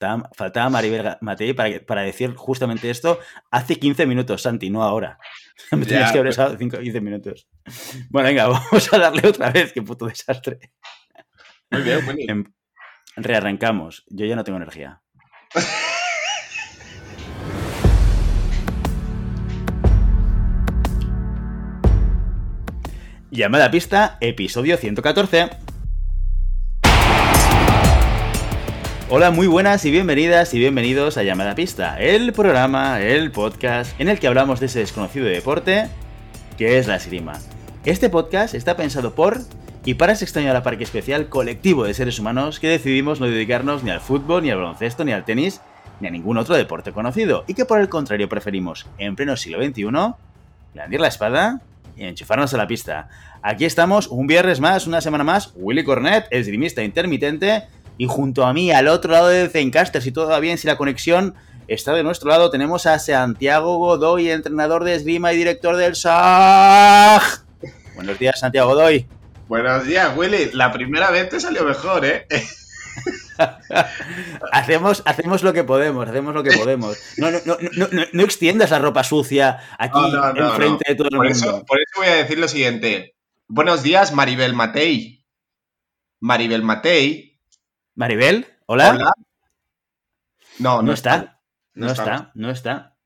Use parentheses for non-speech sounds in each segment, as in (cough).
Faltaba, Maribel Matei para, para, decir justamente esto hace 15 minutos, Santi, no ahora. (laughs) Me tenías que haber estado 15 minutos. Bueno, venga, (laughs) vamos a darle otra vez, qué puto desastre. Muy bien, muy bien. Em, rearrancamos. Yo ya no tengo energía. (laughs) Llamada pista, episodio 114. Hola, muy buenas y bienvenidas y bienvenidos a Llamada Pista, el programa, el podcast en el que hablamos de ese desconocido deporte que es la esgrima. Este podcast está pensado por y para ese extraño parque especial colectivo de seres humanos que decidimos no dedicarnos ni al fútbol, ni al baloncesto, ni al tenis, ni a ningún otro deporte conocido, y que por el contrario preferimos, en pleno siglo XXI, blandir la espada y enchufarnos a la pista. Aquí estamos, un viernes más, una semana más, Willy Cornet, esgrimista intermitente, y junto a mí, al otro lado de Zencaster, si todo va bien, si la conexión está de nuestro lado, tenemos a Santiago Godoy, entrenador de esgrima y director del SAG. Buenos días, Santiago Godoy. Buenos días, Willy. La primera vez te salió mejor, ¿eh? (laughs) hacemos, hacemos lo que podemos, hacemos lo que podemos. No, no, no, no, extiendas la ropa sucia aquí enfrente de todo el por mundo. Eso, por eso voy a decir lo siguiente. Buenos días, Maribel Matei. Maribel Matei. Maribel, hola. Hola. No, no, está. No, está, no está.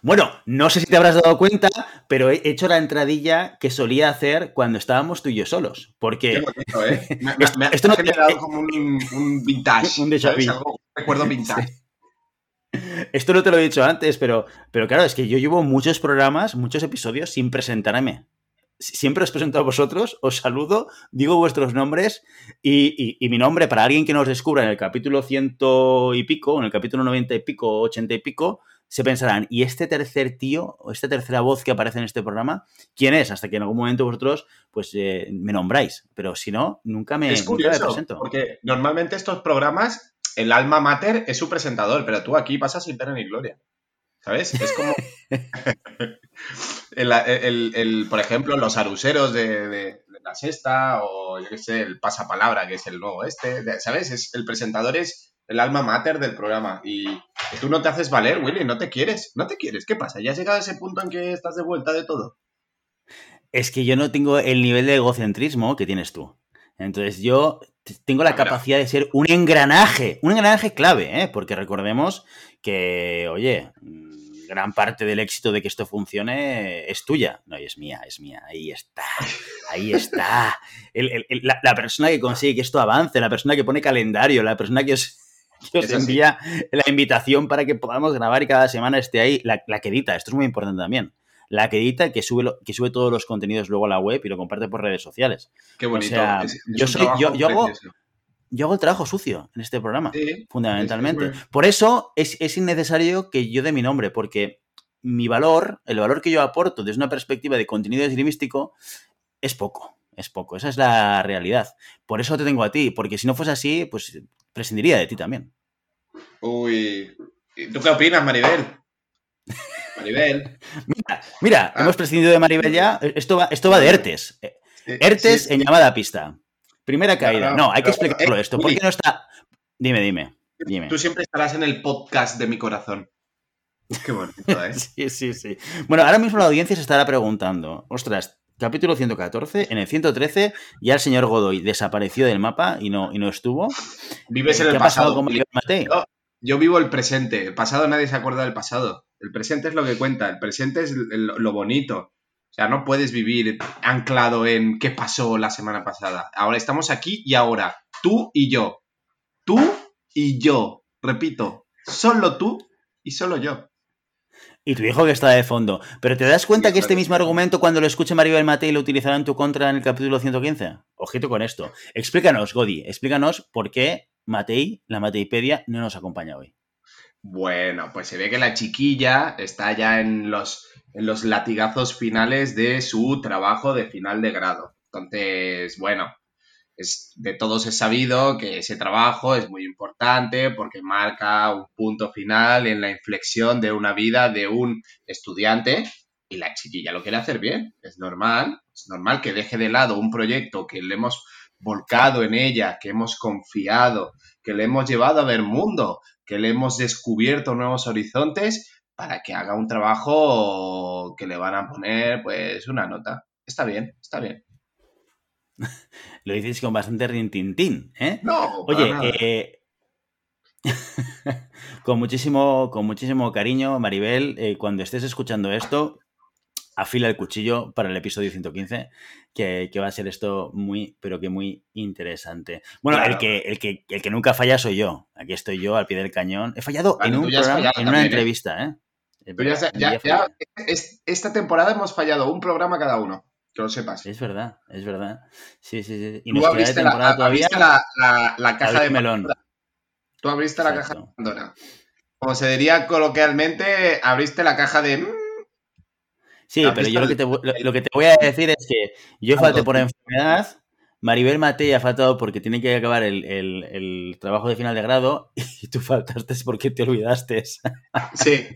Bueno, no sé si te habrás dado cuenta, pero he hecho la entradilla que solía hacer cuando estábamos tú y yo solos. Porque. ¿eh? (laughs) Me, esto no ha dado como un, vintage. un déjà recuerdo (laughs) vintage. Esto no te lo he dicho antes, pero, pero claro, es que yo llevo muchos programas, muchos episodios sin presentarme. Siempre os presento a vosotros, os saludo, digo vuestros nombres y, y mi nombre para alguien que nos descubra en el capítulo ciento y pico, en el capítulo noventa y pico, ochenta y pico, se pensarán, ¿y este tercer tío o esta tercera voz que aparece en este programa, quién es? Hasta que en algún momento vosotros pues eh, me nombráis, pero si no, nunca me, es presento. Porque normalmente estos programas, el alma mater es su presentador, pero tú aquí pasas sin pena ni gloria. ¿Sabes? Es como. (laughs) el, por ejemplo, los aruseros de, la sexta, o yo qué sé, el pasapalabra, que es el nuevo este. ¿Sabes? Es, el presentador es el alma mater del programa. Y tú no te haces valer, Willy, no te quieres, no te quieres. ¿Qué pasa? ¿Ya has llegado a ese punto en que estás de vuelta de todo? Es que yo no tengo el nivel de egocentrismo que tienes tú. Entonces yo tengo la ah, capacidad de ser un engranaje, un engranaje clave, ¿eh? porque recordemos que, oye, gran parte del éxito de que esto funcione es tuya. No, y es mía, es mía. Ahí está, ahí está. la, la, persona que consigue que esto avance, la persona que pone calendario, la persona que os, que os envía la invitación para que podamos grabar y cada semana esté ahí. La, la que edita, esto es muy importante también. La que edita, que sube, que sube todos los contenidos luego a la web y lo comparte por redes sociales. Qué bonito. yo, soy, yo, yo, hago, yo hago el trabajo sucio en este programa, fundamentalmente. Por eso es, es, innecesario que yo dé mi nombre, porque mi valor, el valor que yo aporto desde una perspectiva de contenido esgrimístico, es poco. Es poco, esa es la realidad. Por eso te tengo a ti, porque si no fuese así, pues prescindiría de ti también. Uy, ¿tú qué opinas, Maribel? Maribel. (laughs) Mira, ah. hemos prescindido de Maribel ya. Esto va, esto va de ERTES. ERTES en llamada a pista. Primera caída. No, hay que explicarlo esto. ¿Por qué no está...? Dime, dime, dime. Tú siempre estarás en el podcast de mi corazón. Qué bonito, ¿eh? (laughs) sí, sí, sí. Bueno, ahora mismo la audiencia se estará preguntando, ostras, capítulo 114, en el 113 ya el señor Godoy desapareció del mapa y no, y no estuvo. Vives en el pasado. Con yo, yo, vivo el presente, el pasado nadie se acuerda del pasado. El presente es lo que cuenta, el presente es lo bonito. O sea, no puedes vivir anclado en qué pasó la semana pasada. Ahora estamos aquí y ahora. Tú y yo. Tú y yo. Repito, solo tú y solo yo. Y tu hijo que está de fondo. Pero ¿te das cuenta que este mismo argumento, cuando lo escuche Maribel Matei, lo utilizará en tu contra en el capítulo 115? Ojito con esto. Explícanos, Godi, explícanos por qué Matei, la Mateipedia, no nos acompaña hoy. Bueno, pues se ve que la chiquilla está ya en los, en los latigazos finales de su trabajo de final de grado. Entonces, bueno, de todos es sabido que ese trabajo es muy importante porque marca un punto final en la inflexión de una vida de un estudiante y la chiquilla lo quiere hacer bien, es normal, es normal que deje de lado un proyecto que le hemos volcado en ella, que hemos confiado, que le hemos llevado a ver mundo, que le hemos descubierto nuevos horizontes para que haga un trabajo que le van a poner pues una nota. Está bien, está bien. (laughs) Lo dices con bastante rintintín, ¿eh? No, Oye, eh, (laughs) con, muchísimo, con muchísimo cariño, Maribel, eh, cuando estés escuchando esto, afila el cuchillo para el episodio 115, que, va a ser esto muy, pero que muy interesante. Bueno, el, que, el, que, el que nunca falla soy yo. Aquí estoy yo al pie del cañón. He fallado en un programa, en una ¿eh? entrevista, ¿eh? ya, esta temporada hemos fallado un programa cada uno. Que lo sepas. Es verdad, es verdad. Sí, sí, sí. Y Tú abriste, la, todavía, la, la, caja de melón. Tú abriste la caja de Pandora. Como se diría coloquialmente, abriste la caja de. Mm". Sí, pero yo lo que, te, lo, que te voy a decir es que yo falté por enfermedad, Maribel Matei ha faltado porque tiene que acabar el, trabajo de final de grado (laughs) y tú faltaste porque te olvidaste. Sí.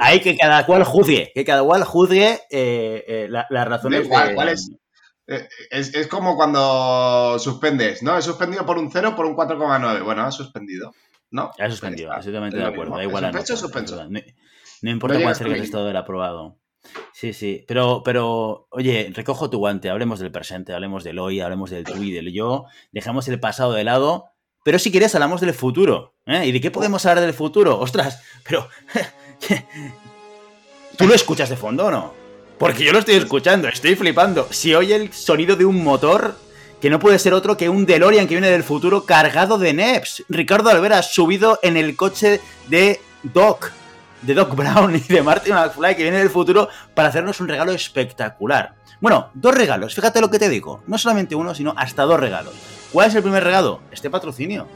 Hay (laughs) que cada cual juzgue, que cada cual juzgue eh, eh, las razones. de... Eh, es? es? como cuando suspendes, ¿no? He suspendido por un 0 por un 4,9. Bueno, ha suspendido. ¿No? Ha suspendido, absolutamente de acuerdo. Da igual. No, importa cuál sea el estado del aprobado. Sí, sí, pero, pero, oye, recojo tu guante, hablemos del presente, hablemos del hoy, hablemos del tú y del yo, dejamos el pasado de lado, pero si quieres hablamos del futuro, ¿eh? ¿Y de qué podemos hablar del futuro? Ostras, pero... (laughs) ¿Tú lo escuchas de fondo o no? Porque yo lo estoy escuchando, estoy flipando. Si oye el sonido de un motor, que no puede ser otro que un DeLorean que viene del futuro cargado de NEPs. Ricardo Alvera subido en el coche de Doc de Doc Brown (laughs) y de Martin McFly que viene del futuro para hacernos un regalo espectacular. Bueno, dos regalos, fíjate lo que te digo. No solamente uno, sino hasta dos regalos. ¿Cuál es el primer regalo? Este patrocinio.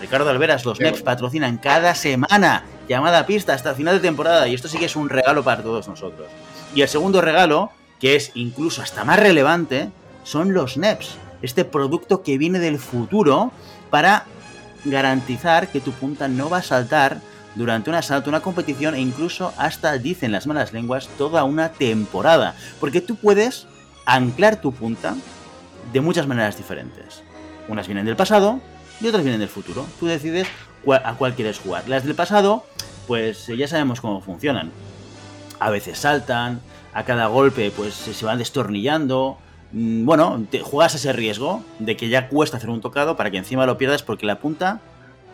Ricardo Alveras, los NEPs patrocinan cada semana llamada pista hasta el final de temporada y esto sí que es un regalo para todos nosotros. Y el segundo regalo, que es incluso hasta más relevante, son los NEPs, este producto que viene del futuro para garantizar que tu punta no va a saltar durante un asalto, una competición e incluso hasta, dicen las malas lenguas, toda una temporada. Porque tú puedes anclar tu punta de muchas maneras diferentes. Unas vienen del pasado y otras vienen del futuro. Tú decides a cuál quieres jugar. Las del pasado, pues ya sabemos cómo funcionan. A veces saltan, a cada golpe pues se van destornillando. Mm, bueno, te juegas ese riesgo de que ya cuesta hacer un tocado para que encima lo pierdas porque la punta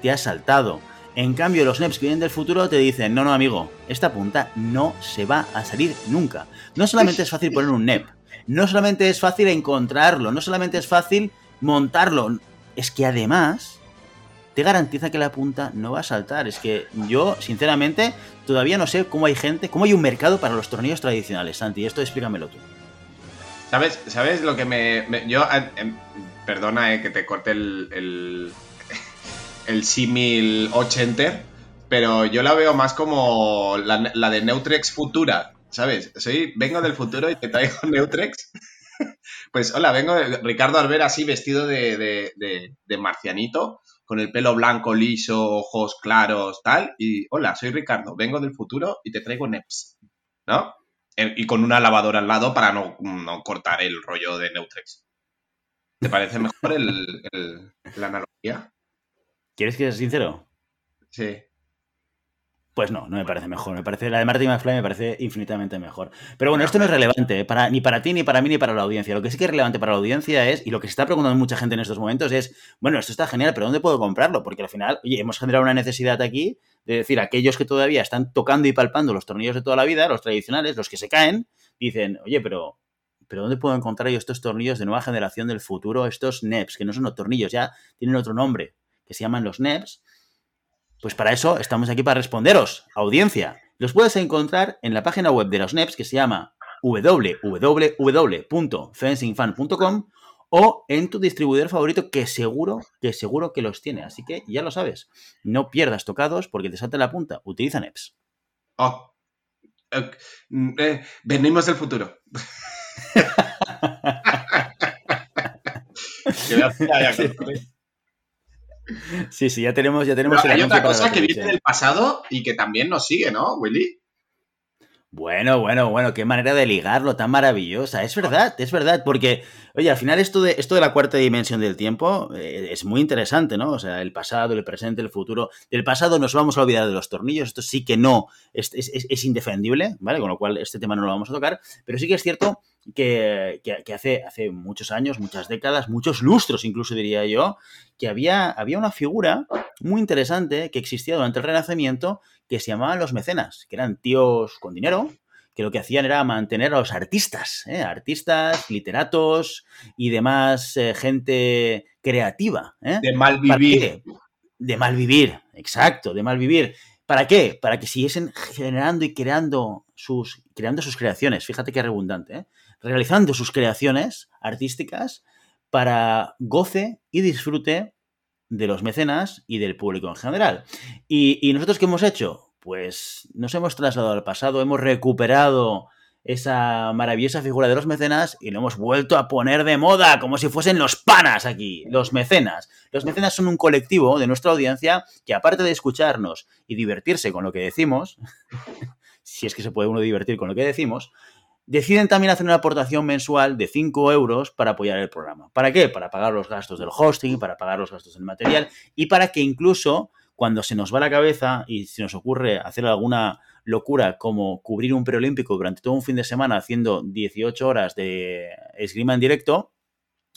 te ha saltado. En cambio, los NEPs que vienen del futuro te dicen, no, no, amigo, esta punta no se va a salir nunca. No solamente es fácil poner un NEP, no solamente es fácil encontrarlo, no solamente es fácil montarlo, es que además te garantiza que la punta no va a saltar. Es que yo, sinceramente, todavía no sé cómo hay gente, cómo hay un mercado para los tornillos tradicionales, Santi. Esto explícamelo tú. ¿Sabes, ¿sabes lo que me... yo, eh, em, perdona eh, que te corte el el símil 80 pero yo la veo más como la, de Neutrex Futura, ¿sabes? Soy, vengo del futuro y te traigo (laughs) Neutrex. pues hola, vengo de Ricardo Albera así vestido de, de, marcianito, con el pelo blanco, liso, ojos claros, tal. Y hola, soy Ricardo, vengo del futuro y te traigo NEPS, ¿no? Y con una lavadora al lado para no, cortar el rollo de Neutrex. ¿Te parece mejor la analogía? ¿Quieres que sea sincero? Sí. Pues no, no me parece mejor. Me parece, la de Martin McFly me parece infinitamente mejor. Pero bueno, esto no es relevante ¿eh? para, ni para ti, ni para mí, ni para la audiencia. Lo que sí que es relevante para la audiencia es, y lo que se está preguntando mucha gente en estos momentos es, bueno, esto está genial, pero ¿dónde puedo comprarlo? Porque al final, oye, hemos generado una necesidad aquí de decir, aquellos que todavía están tocando y palpando los tornillos de toda la vida, los tradicionales, los que se caen, dicen, oye, pero, pero ¿dónde puedo encontrar yo estos tornillos de nueva generación del futuro, estos NEPs, que no son los tornillos, ya tienen otro nombre? Que se llaman los NEPs, pues para eso estamos aquí para responderos, audiencia. Los puedes encontrar en la página web de los NEPs que se llama www.fencingfan.com o en tu distribuidor favorito que seguro, que seguro que los tiene. Así que ya lo sabes, no pierdas tocados porque te salta la punta. Utiliza NEPs. Oh. Eh, venimos del futuro. (laughs) (laughs) Sí, sí, ya tenemos, ya tenemos Hay otra cosa que viene del pasado y que también nos sigue, ¿no, Willy? Bueno, bueno, bueno, qué manera de ligarlo tan maravillosa. Es verdad, es verdad, porque, oye, al final esto de, esto de la cuarta dimensión del tiempo eh, es muy interesante, ¿no? O sea, el pasado, el presente, el futuro. Del pasado nos vamos a olvidar de los tornillos, esto sí que no, es, indefendible, ¿vale? Con lo cual este tema no lo vamos a tocar, pero sí que es cierto que, que, hace, hace muchos años, muchas décadas, muchos lustros incluso diría yo, que había, había una figura muy interesante que existía durante el Renacimiento que se llamaban los mecenas, que eran tíos con dinero, que lo que hacían era mantener a los artistas, ¿eh? artistas, literatos y demás eh, gente creativa. ¿eh? De mal vivir. De mal vivir, exacto, de mal vivir. ¿Para qué? Para que siguiesen generando y creando sus, creando sus creaciones, fíjate qué redundante, realizando sus creaciones artísticas para goce y disfrute de los mecenas y del público en general. ¿Y, nosotros qué hemos hecho? Pues nos hemos trasladado al pasado, hemos recuperado esa maravillosa figura de los mecenas y lo hemos vuelto a poner de moda, como si fuesen los panas aquí, los mecenas. Los mecenas son un colectivo de nuestra audiencia que aparte de escucharnos y divertirse con lo que decimos, (laughs) si es que se puede uno divertir con lo que decimos, deciden también hacer una aportación mensual de 5 euros para apoyar el programa. ¿Para qué? Para pagar los gastos del hosting, para pagar los gastos del material y para que incluso cuando se nos va la cabeza y se nos ocurre hacer alguna locura como cubrir un preolímpico durante todo un fin de semana haciendo 18 horas de esgrima en directo,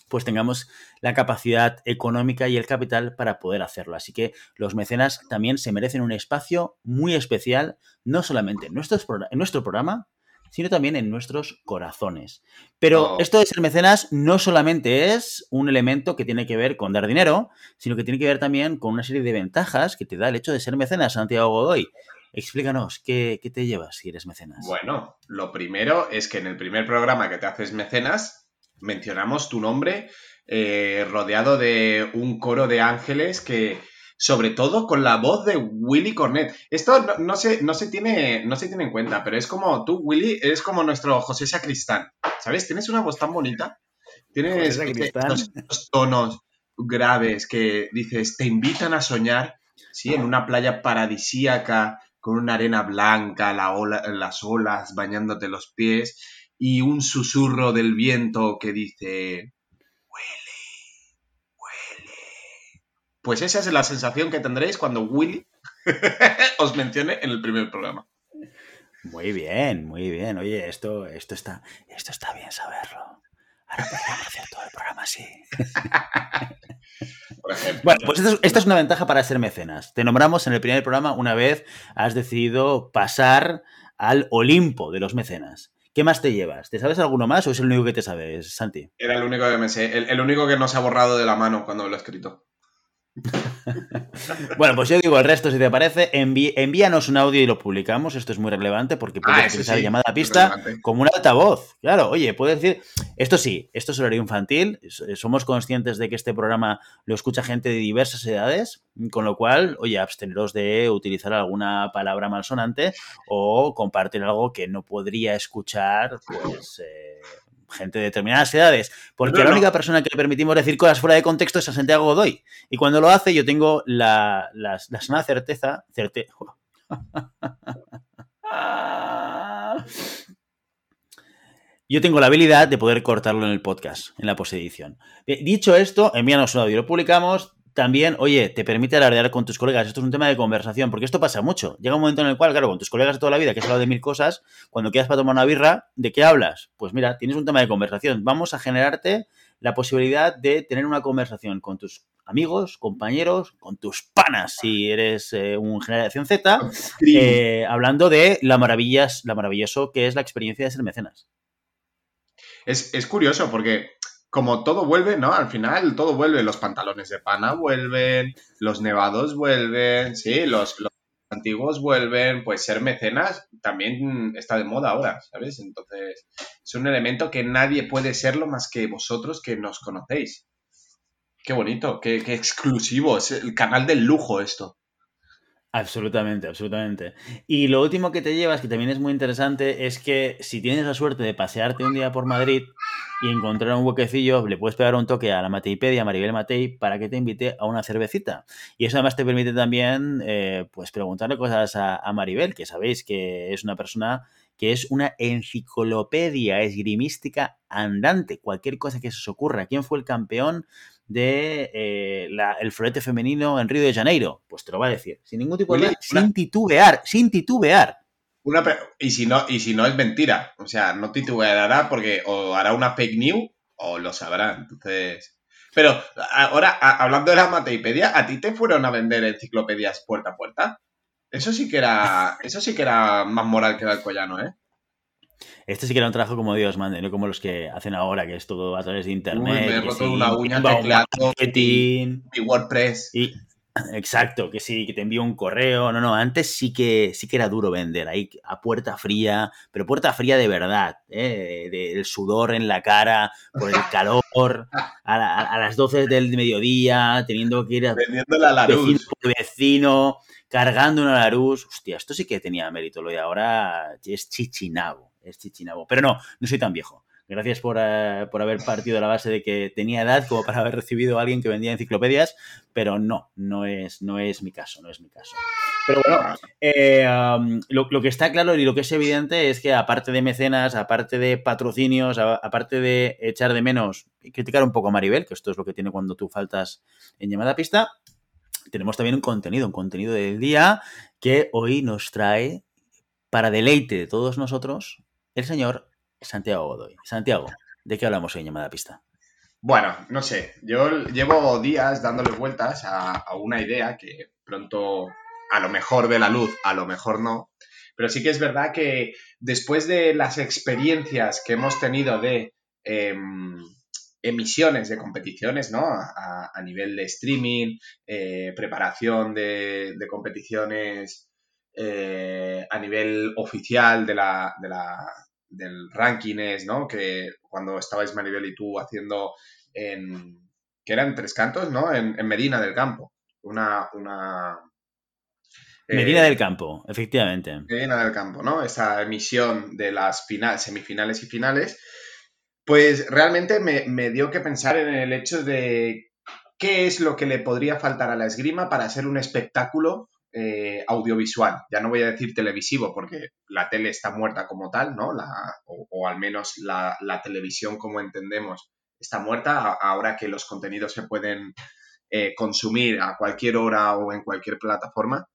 pues tengamos la capacidad económica y el capital para poder hacerlo. Así que los mecenas también se merecen un espacio muy especial, no solamente en nuestro, en nuestro programa, sino también en nuestros corazones. Pero oh. esto de ser mecenas no solamente es un elemento que tiene que ver con dar dinero, sino que tiene que ver también con una serie de ventajas que te da el hecho de ser mecenas, Santiago Godoy. Explícanos, ¿qué, te llevas si eres mecenas? Bueno, lo primero es que en el primer programa que te haces mecenas, mencionamos tu nombre eh, rodeado de un coro de ángeles que, sobre todo con la voz de Willy Cornet. Esto no, se, no, se tiene, no se tiene en cuenta, pero es como tú, Willy, eres como nuestro José Sacristán, ¿sabes? Tienes una voz tan bonita, tienes estos tonos graves que dices, te invitan a soñar, ¿sí? En una playa paradisíaca, con una arena blanca, la las olas bañándote los pies y un susurro del viento que dice, Pues esa es la sensación que tendréis cuando Willy (laughs) os mencione en el primer programa. Muy bien, muy bien. Oye, esto, esto, está, esto está bien saberlo. Ahora podríamos hacer todo el programa así. (laughs) Bueno, pues esta es, una ventaja para ser mecenas. Te nombramos en el primer programa una vez has decidido pasar al Olimpo de los mecenas. ¿Qué más te llevas? ¿Te sabes alguno más o es el único que te sabes, Santi? Era el único que me sé, el, el único que no se ha borrado de la mano cuando lo he escrito. (laughs) bueno, pues yo digo el resto, si te parece, envíanos un audio y lo publicamos. Esto es muy relevante porque puedes ah, utilizar llamada a pista como un altavoz. Claro, oye, puedes decir, esto sí, esto es horario infantil. Somos conscientes de que este programa lo escucha gente de diversas edades, con lo cual, oye, absteneros de utilizar alguna palabra malsonante o compartir algo que no podría escuchar, pues. Eh, gente de determinadas edades, porque la única persona que le permitimos decir cosas fuera de contexto es a Santiago Godoy. Y cuando lo hace, yo tengo la, la, sana certeza. (laughs) yo tengo la habilidad de poder cortarlo en el podcast, en la posedición. Dicho esto, envíanos un audio, lo publicamos, también, oye, te permite alardear con tus colegas. Esto es un tema de conversación, porque esto pasa mucho. Llega un momento en el cual, claro, con tus colegas de toda la vida, que has hablado de mil cosas, cuando quedas para tomar una birra, ¿de qué hablas? Pues mira, tienes un tema de conversación. Vamos a generarte la posibilidad de tener una conversación con tus amigos, compañeros, con tus panas, si eres eh, un generación Z, eh, hablando de la, maravillas, la maravilloso que es la experiencia de ser mecenas. Es, es curioso porque como todo vuelve, ¿no? Al final todo vuelve. Los pantalones de pana vuelven, los nevados vuelven, sí, los, antiguos vuelven. Pues ser mecenas también está de moda ahora, ¿sabes? Entonces, es un elemento que nadie puede serlo más que vosotros que nos conocéis. Qué bonito, qué, qué exclusivo, es el canal del lujo esto. Absolutamente, absolutamente. Y lo último que te llevas, que también es muy interesante, es que si tienes la suerte de pasearte un día por Madrid y encontrar un huequecillo, le puedes pegar un toque a la Mateipedia, Maribel Matei, para que te invite a una cervecita. Y eso además te permite también, eh, pues, preguntarle cosas a, a, Maribel, que sabéis que es una persona que es una enciclopedia esgrimística andante. Cualquier cosa que se os ocurra. ¿Quién fue el campeón de eh, el florete femenino en Río de Janeiro? Pues te lo va a decir. Sin ningún tipo de... Sin titubear, sin titubear. Una, y, si no, y si no es mentira, o sea, no titubeará porque o hará una fake news o lo sabrá. Entonces. Pero ahora, hablando de la Mateipedia, ¿a ti te fueron a vender enciclopedias puerta a puerta? Eso sí que era, eso sí que era más moral que el Alcoyano, ¿eh? Este sí que era un trabajo como Dios mande, no como los que hacen ahora, que es todo a través de internet. me he roto una uña teclado, y, y WordPress. Y, (clears throat) Exacto, que sí, que te envío un correo. No, no, antes sí que sí que era duro vender, ahí a puerta fría, pero puerta fría de verdad, ¿eh? del sudor en la cara, por el calor, a, las 12 del mediodía, teniendo que ir a la vecino por vecino, cargando una Larus. Hostia, esto sí que tenía mérito, lo de ahora es chichinabo, es chichinabo. Pero no, no soy tan viejo. Gracias eh, por, haber partido de la base de que tenía edad como para haber recibido a alguien que vendía enciclopedias, pero no, no es, no es mi caso, no es mi caso. Pero bueno, eh, lo, que está claro y lo que es evidente es que aparte de mecenas, aparte de patrocinios, aparte de echar de menos y criticar un poco a Maribel, que esto es lo que tiene cuando tú faltas en llamada pista, tenemos también un contenido, un contenido del día que hoy nos trae para deleite de todos nosotros el señor Santiago Godoy. Santiago, ¿de qué hablamos hoy en llamada pista? Bueno, no sé, yo llevo días dándole vueltas a, una idea que pronto a lo mejor ve la luz, a lo mejor no, pero sí que es verdad que después de las experiencias que hemos tenido de em, emisiones de competiciones, ¿no? A, nivel de streaming, eh, preparación de, competiciones eh, a nivel oficial de la, del ranking es, ¿no? Que cuando estabais Maribel y tú haciendo en, que eran tres cantos, ¿no? En, Medina del Campo. Una... una Medina eh, del Campo, efectivamente. Medina del Campo, ¿no? Esa emisión de las semifinales y finales, pues realmente me, me dio que pensar en el hecho de qué es lo que le podría faltar a la esgrima para ser un espectáculo eh, audiovisual, ya no voy a decir televisivo porque la tele está muerta como tal, ¿no? O, al menos la, televisión como entendemos está muerta ahora que los contenidos se pueden eh, consumir a cualquier hora o en cualquier plataforma.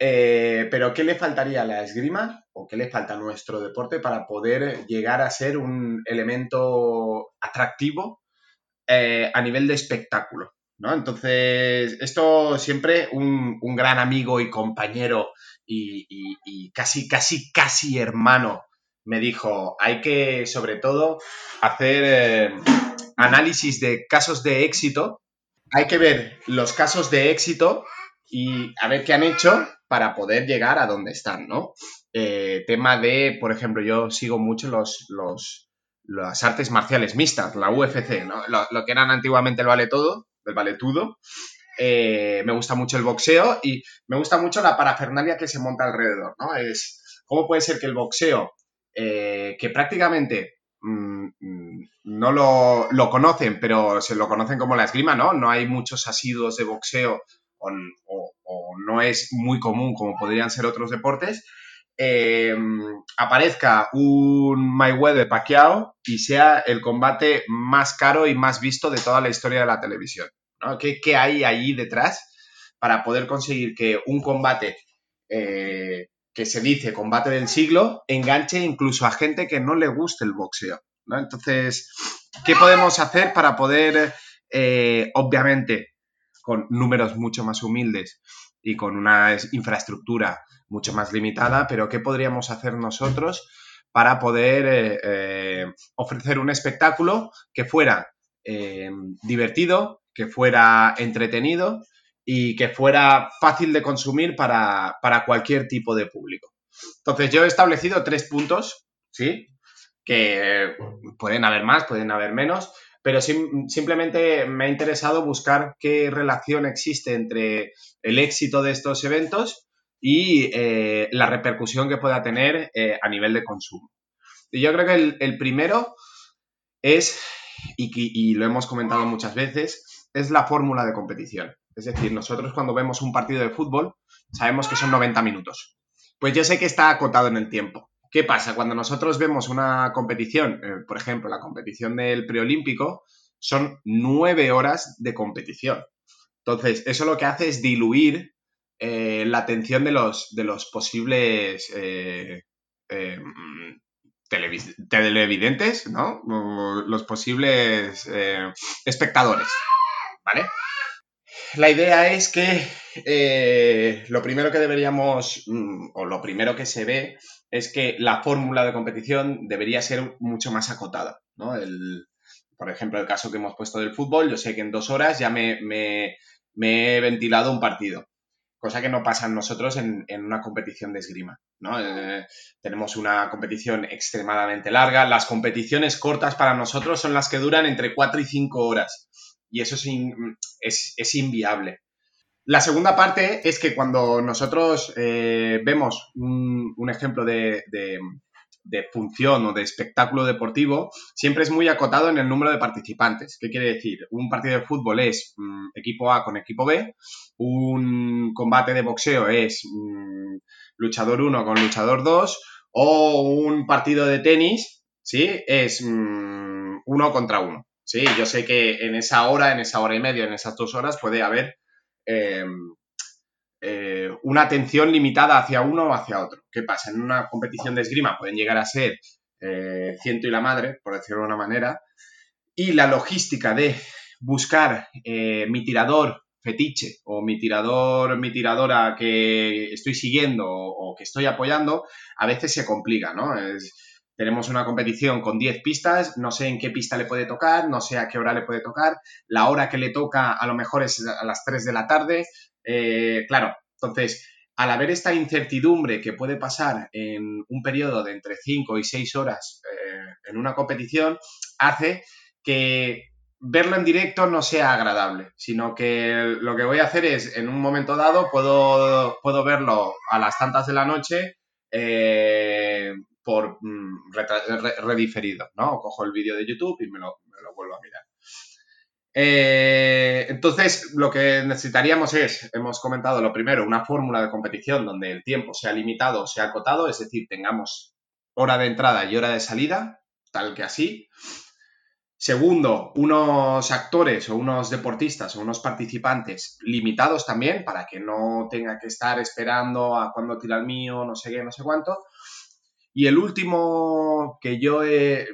Eh, pero ¿qué le faltaría a la esgrima o qué le falta a nuestro deporte para poder llegar a ser un elemento atractivo a nivel de espectáculo? ¿No? Entonces, esto siempre un, gran amigo y compañero y, casi, casi, casi hermano me dijo, hay que sobre todo hacer eh, análisis de casos de éxito, hay que ver los casos de éxito y a ver qué han hecho para poder llegar a donde están, ¿no? Eh, tema de, por ejemplo, yo sigo mucho los, los, las artes marciales mixtas, la UFC, ¿no? Lo, lo que eran antiguamente el vale todo, del valetudo. Eh, me gusta mucho el boxeo y me gusta mucho la parafernalia que se monta alrededor, ¿no? Es cómo puede ser que el boxeo, eh, que prácticamente mm, mm, no lo, conocen, pero se lo conocen como la esgrima, ¿no? No hay muchos asiduos de boxeo o, no es muy común como podrían ser otros deportes. Eh, aparezca un Mayweather Pacquiao y sea el combate más caro y más visto de toda la historia de la televisión. ¿Qué, hay ahí detrás para poder conseguir que un combate eh, que se dice combate del siglo enganche incluso a gente que no le guste el boxeo? Entonces, ¿qué podemos hacer para poder, eh, obviamente, con números mucho más humildes y con una infraestructura mucho más limitada, pero qué podríamos hacer nosotros para poder eh, ofrecer un espectáculo que fuera divertido, que fuera entretenido y que fuera fácil de consumir para, cualquier tipo de público. Entonces, yo he establecido tres puntos, ¿sí? Que pueden haber más, pueden haber menos, pero simplemente me ha interesado buscar qué relación existe entre el éxito de estos eventos y eh, la repercusión que pueda tener eh, a nivel de consumo. Y yo creo que el primero es, y, lo hemos comentado muchas veces, es la fórmula de competición. Es decir, nosotros cuando vemos un partido de fútbol sabemos que son 90 minutos. Pues yo sé que está acotado en el tiempo. ¿Qué pasa? Cuando nosotros vemos una competición, eh, por ejemplo, la competición del preolímpico, son nueve horas de competición. Entonces, eso lo que hace es diluir eh, la atención de los, de los posibles eh, televidentes, ¿no? Los posibles espectadores, ¿vale? La idea es que lo primero que deberíamos, mm, o lo primero que se ve es que la fórmula de competición debería ser mucho más acotada. ¿no? por ejemplo, el caso que hemos puesto del fútbol, yo sé que en dos horas ya me, he ventilado un partido, cosa que no pasa en nosotros en, una competición de esgrima. ¿no? Eh, tenemos una competición extremadamente larga. Las competiciones cortas para nosotros son las que duran entre cuatro y cinco horas. Y eso es, es inviable. La segunda parte es que cuando nosotros eh, vemos un, ejemplo de, función o de espectáculo deportivo, siempre es muy acotado en el número de participantes. ¿Qué quiere decir? Un partido de fútbol es mm, equipo A con equipo B, un combate de boxeo es mm, luchador 1 con luchador 2, o un partido de tenis, ¿sí? Es mm, uno contra uno. Sí, yo sé que en esa hora, en esa hora y media, en esas dos horas puede haber Em, eh, una atención limitada hacia uno o hacia otro. ¿Qué pasa? En una competición de esgrima pueden llegar a ser eh, ciento y la madre, por decirlo de una manera, y la logística de buscar eh, mi tirador fetiche o mi tirador, mi tiradora que estoy siguiendo o, que estoy apoyando, a veces se complica, ¿no? Tenemos una competición con 10 pistas, no sé en qué pista le puede tocar, no sé a qué hora le puede tocar, la hora que le toca a lo mejor es a las 3 de la tarde, eh, claro, entonces, al haber esta incertidumbre que puede pasar en un periodo de entre 5 y 6 horas eh, en una competición, hace que verlo en directo no sea agradable, sino que lo que voy a hacer es, en un momento dado, puedo, puedo verlo a las tantas de la noche, eh, por mm, ¿no? Cojo el vídeo de YouTube y me lo, vuelvo a mirar. Eh, entonces, lo que necesitaríamos es, hemos comentado lo primero, una fórmula de competición donde el tiempo sea limitado, sea acotado, es decir, tengamos hora de entrada y hora de salida, tal que así. Segundo, unos actores o unos deportistas o unos participantes limitados también para que no tenga que estar esperando a cuándo tira el mío, no sé qué, no sé cuánto. Y el último que yo le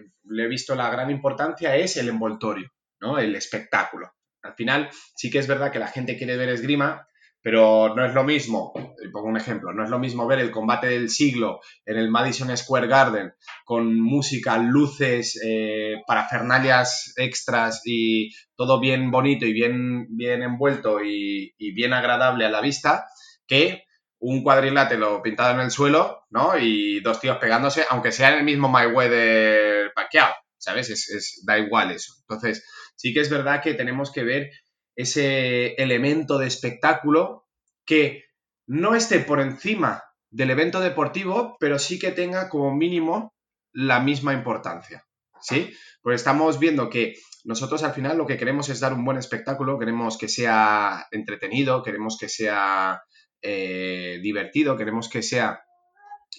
he visto la gran importancia es el envoltorio, ¿no? El espectáculo. Al final, sí que es verdad que la gente quiere ver esgrima, pero no es lo mismo, pongo un ejemplo, no es lo mismo ver el combate del siglo en el Madison Square Garden con música, luces, eh, parafernalias extras y todo bien bonito y bien, bien envuelto y bien agradable a la vista, que un cuadrilátero pintado en el suelo, ¿no? Y dos tíos pegándose, aunque sea en el mismo de Pacquiao, ¿sabes? Es, da igual eso. Entonces, sí que es verdad que tenemos que ver ese elemento de espectáculo que no esté por encima del evento deportivo, pero sí que tenga como mínimo la misma importancia, ¿sí? Porque estamos viendo que nosotros al final lo que queremos es dar un buen espectáculo, queremos que sea entretenido, queremos que sea eh, divertido, queremos que sea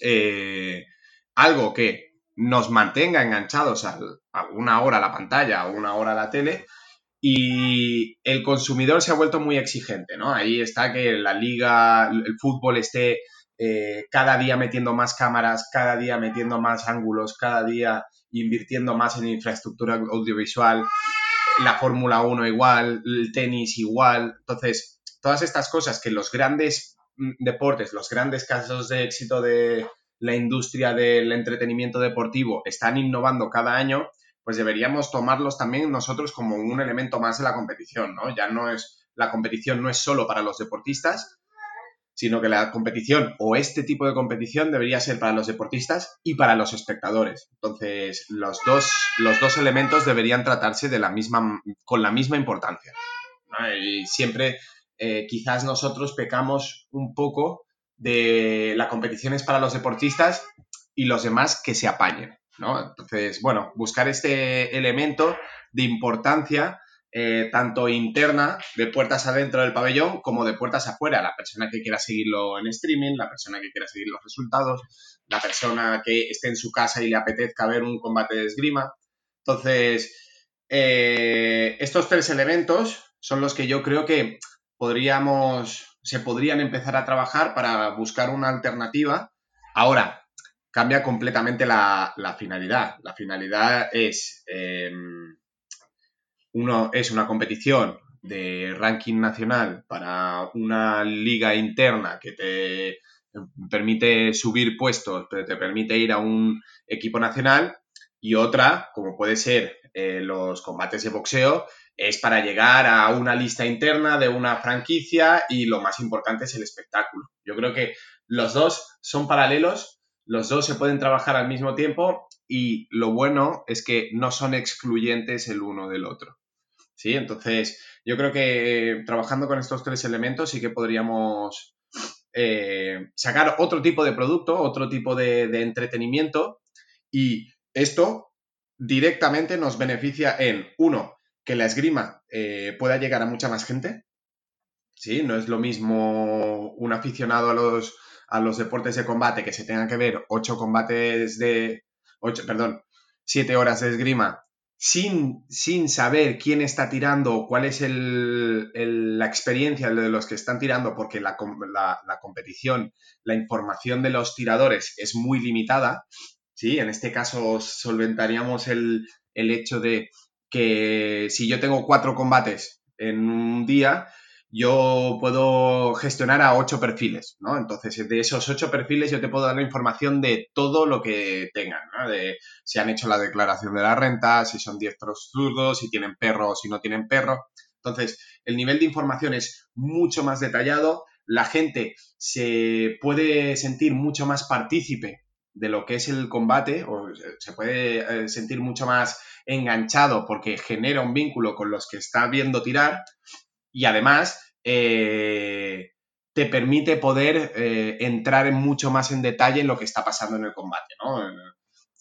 eh, algo que nos mantenga enganchados a, una hora la pantalla o una hora la tele. Y el consumidor se ha vuelto muy exigente, ¿no? Ahí está que la liga, el fútbol esté eh, cada día metiendo más cámaras, cada día metiendo más ángulos, cada día invirtiendo más en infraestructura audiovisual, la Fórmula 1 igual, el tenis igual. Entonces, todas estas cosas que los grandes deportes, los grandes casos de éxito de la industria del entretenimiento deportivo están innovando cada año, pues deberíamos tomarlos también nosotros como un elemento más de la competición, ¿no? Ya no es, la competición no es solo para los deportistas, sino que la competición o este tipo de competición debería ser para los deportistas y para los espectadores. Entonces, los dos, los dos elementos deberían tratarse de la misma, con la misma importancia. Y siempre eh, quizás nosotros pecamos un poco de la competición es para los deportistas y los demás que se apañen. ¿no? Entonces, bueno, buscar este elemento de importancia eh, tanto interna, de puertas adentro del pabellón, como de puertas afuera. La persona que quiera seguirlo en streaming, la persona que quiera seguir los resultados, la persona que esté en su casa y le apetezca ver un combate de esgrima. Entonces, eh, estos tres elementos son los que yo creo que podríamos, se podrían empezar a trabajar para buscar una alternativa. Ahora, cambia completamente la, finalidad. La finalidad es... Em, uno es una competición de ranking nacional para una liga interna que te permite subir puestos, pero te permite ir a un equipo nacional y otra, como puede ser eh, los combates de boxeo, es para llegar a una lista interna de una franquicia y lo más importante es el espectáculo. Yo creo que los dos son paralelos, los dos se pueden trabajar al mismo tiempo y lo bueno es que no son excluyentes el uno del otro. ¿sí? Entonces, yo creo que trabajando con estos tres elementos sí que podríamos eh, sacar otro tipo de producto, otro tipo de, entretenimiento y esto directamente nos beneficia en, uno, que la esgrima eh, pueda llegar a mucha más gente, ¿sí? No es lo mismo un aficionado a los, a los deportes de combate que se tenga que ver ocho combates de, ocho, perdón, siete horas de esgrima sin, sin saber quién está tirando, cuál es la experiencia de los que están tirando, porque la, competición, la información de los tiradores es muy limitada, ¿sí? En este caso solventaríamos el, el hecho de que si yo tengo cuatro combates en un día, yo puedo gestionar a ocho perfiles, ¿no? Entonces, de esos ocho perfiles yo te puedo dar la información de todo lo que tengan, ¿no? De si han hecho la declaración de la renta, si son diestros zurdos, si tienen perro o si no tienen perro. Entonces, el nivel de información es mucho más detallado, la gente se puede sentir mucho más partícipe de lo que es el combate, o se puede eh, sentir mucho más enganchado porque genera un vínculo con los que está viendo tirar y además eh, te permite poder eh, entrar mucho más en detalle en lo que está pasando en el combate, ¿no?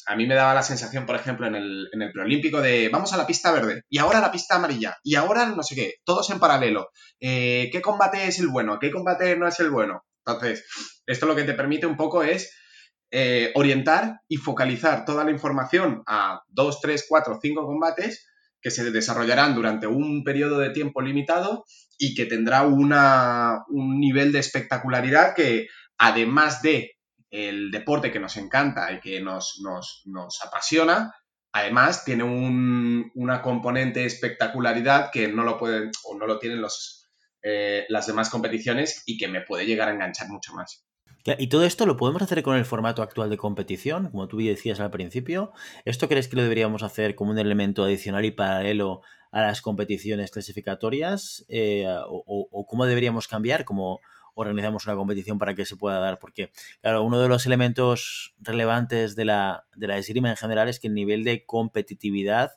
A mí me daba la sensación, por ejemplo, en el, en el preolímpico de vamos a la pista verde y ahora la pista amarilla y ahora no sé qué, todos en paralelo. ¿Qué combate es el bueno? ¿Qué combate no es el bueno? Entonces, esto lo que te permite un poco es orientar y focalizar toda la información a dos, tres, cuatro, cinco combates que se desarrollarán durante un periodo de tiempo limitado y que tendrá una, un nivel de espectacularidad que, además de el deporte que nos encanta y que nos, apasiona, además tiene una componente de espectacularidad que no lo pueden o no lo tienen eh, las demás competiciones y que me puede llegar a enganchar mucho más. ¿Y todo esto lo podemos hacer con el formato actual de competición, como tú decías al principio? ¿Esto crees que lo deberíamos hacer como un elemento adicional y paralelo a las competiciones clasificatorias? Eh, o, cómo deberíamos cambiar? ¿Cómo organizamos una competición para que se pueda dar? Porque, claro, uno de los elementos relevantes de la, de la esgrima en general es que el nivel de competitividad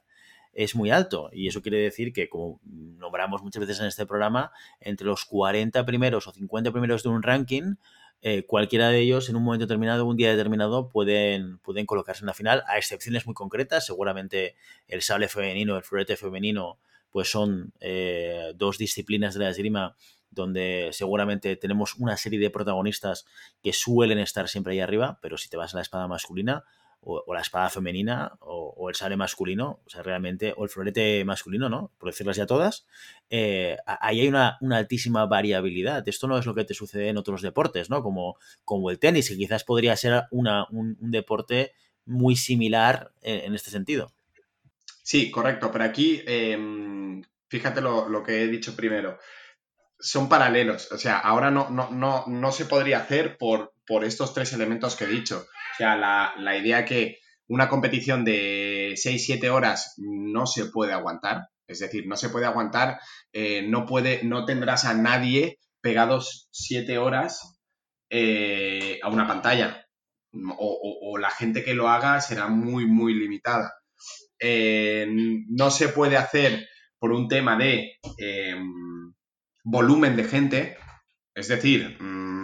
es muy alto. Y eso quiere decir que, como nombramos muchas veces en este programa, entre los 40 primeros o 50 primeros de un ranking, eh, cualquiera de ellos en un momento determinado, un día determinado, pueden, pueden colocarse en la final, a excepciones muy concretas. Seguramente el sable femenino, el florete femenino, pues son eh, dos disciplinas de la esgrima donde seguramente tenemos una serie de protagonistas que suelen estar siempre ahí arriba, pero si te vas a la espada masculina, o, la espada femenina o, el sable masculino, o sea, realmente, el florete masculino, ¿no? Por decirlas ya todas, eh, ahí hay una, altísima variabilidad. Esto no es lo que te sucede en otros deportes, ¿no? Como, como el tenis, que quizás podría ser una, un, deporte muy similar en, este sentido. Sí, correcto, pero aquí, em, fíjate lo, lo, que he dicho primero. Son paralelos, o sea, ahora no, no, no, no se podría hacer por, por estos tres elementos que he dicho sea, la, idea que una competición de 6-7 horas no se puede aguantar. Es decir, no se puede aguantar, eh, no, puede, no tendrás a nadie pegados 7 horas eh, a una pantalla. O, la gente que lo haga será muy, muy limitada. Eh, no se puede hacer por un tema de em, volumen de gente. Es decir, mm,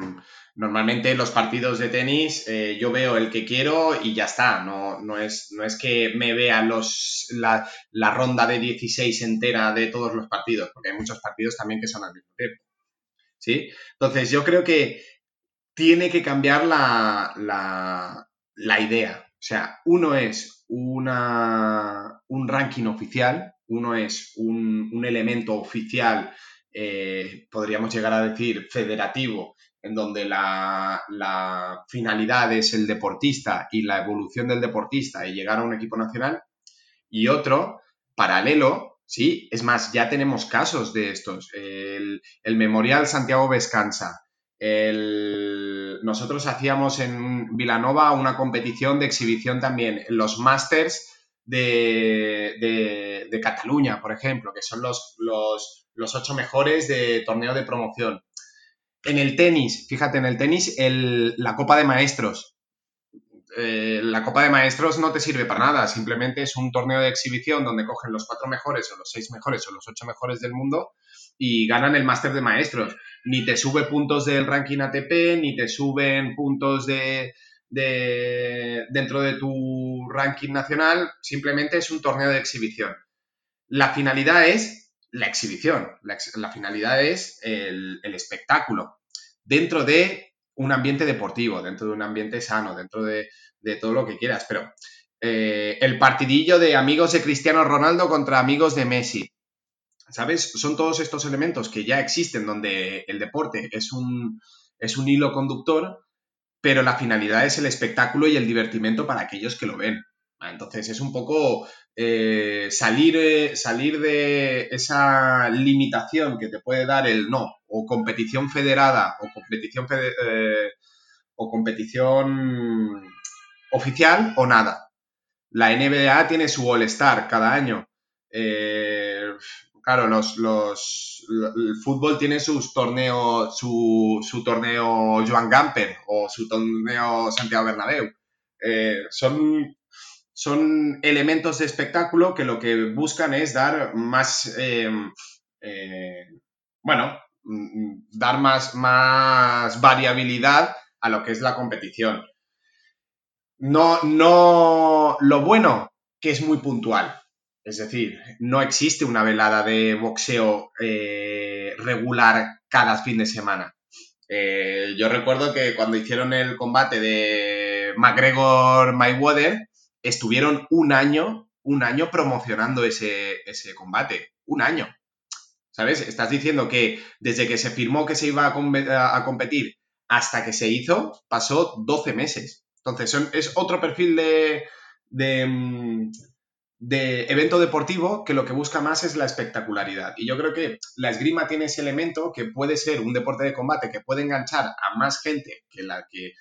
normalmente los partidos de tenis eh, yo veo el que quiero y ya está. No, no, es, no es que me vea los, la, ronda de 16 entera de todos los partidos, porque hay muchos partidos también que son al mismo tiempo. ¿Sí? Entonces yo creo que tiene que cambiar la, la, idea. O sea, uno es una, un ranking oficial, uno es un, un elemento oficial eh, podríamos llegar a decir, federativo, en donde la, finalidad es el deportista y la evolución del deportista y llegar a un equipo nacional, y otro, paralelo, sí, es más, ya tenemos casos de estos. El, Memorial Santiago Vescansa. nosotros hacíamos en Vilanova una competición de exhibición también, los Masters de, de, Cataluña, por ejemplo, que son los, los los ocho mejores de torneo de promoción. En el tenis, fíjate, en el tenis, la Copa de Maestros. Eh, la Copa de Maestros no te sirve para nada, simplemente es un torneo de exhibición donde cogen los cuatro mejores o los seis mejores o los ocho mejores del mundo y ganan el máster de maestros. Ni te sube puntos del ranking ATP, ni te suben puntos de, de, dentro de tu ranking nacional, simplemente es un torneo de exhibición. La finalidad es la exhibición. La, finalidad es el, espectáculo dentro de un ambiente deportivo, dentro de un ambiente sano, dentro de, todo lo que quieras. Pero eh, el partidillo de amigos de Cristiano Ronaldo contra amigos de Messi. ¿Sabes? Son todos estos elementos que ya existen donde el deporte es un, es un hilo conductor, pero la finalidad es el espectáculo y el divertimento para aquellos que lo ven. Entonces es un poco eh, salir, eh, salir de esa limitación que te puede dar el no, o competición federada, o competición, eh, o competición oficial, o nada. La NBA tiene su All-Star cada año. claro, los, los, el fútbol tiene sus torneos, su, su torneo Joan Gamper o su torneo Santiago Bernabéu. son son elementos de espectáculo que lo que buscan es dar más, eh, eh, bueno, mm, dar más, más variabilidad a lo que es la competición. No, no, lo bueno que es muy puntual. Es decir, no existe una velada de boxeo eh, regular cada fin de semana. yo recuerdo que cuando hicieron el combate de McGregor Mayweather, estuvieron un año, un año promocionando ese, combate. Un año. ¿Sabes? Estás diciendo que desde que se firmó que se iba a, competir hasta que se hizo, pasó 12 meses. Entonces, es otro perfil de, de, mm, de, evento deportivo que lo que busca más es la espectacularidad. Y yo creo que la esgrima tiene ese elemento que puede ser un deporte de combate que puede enganchar a más gente que la que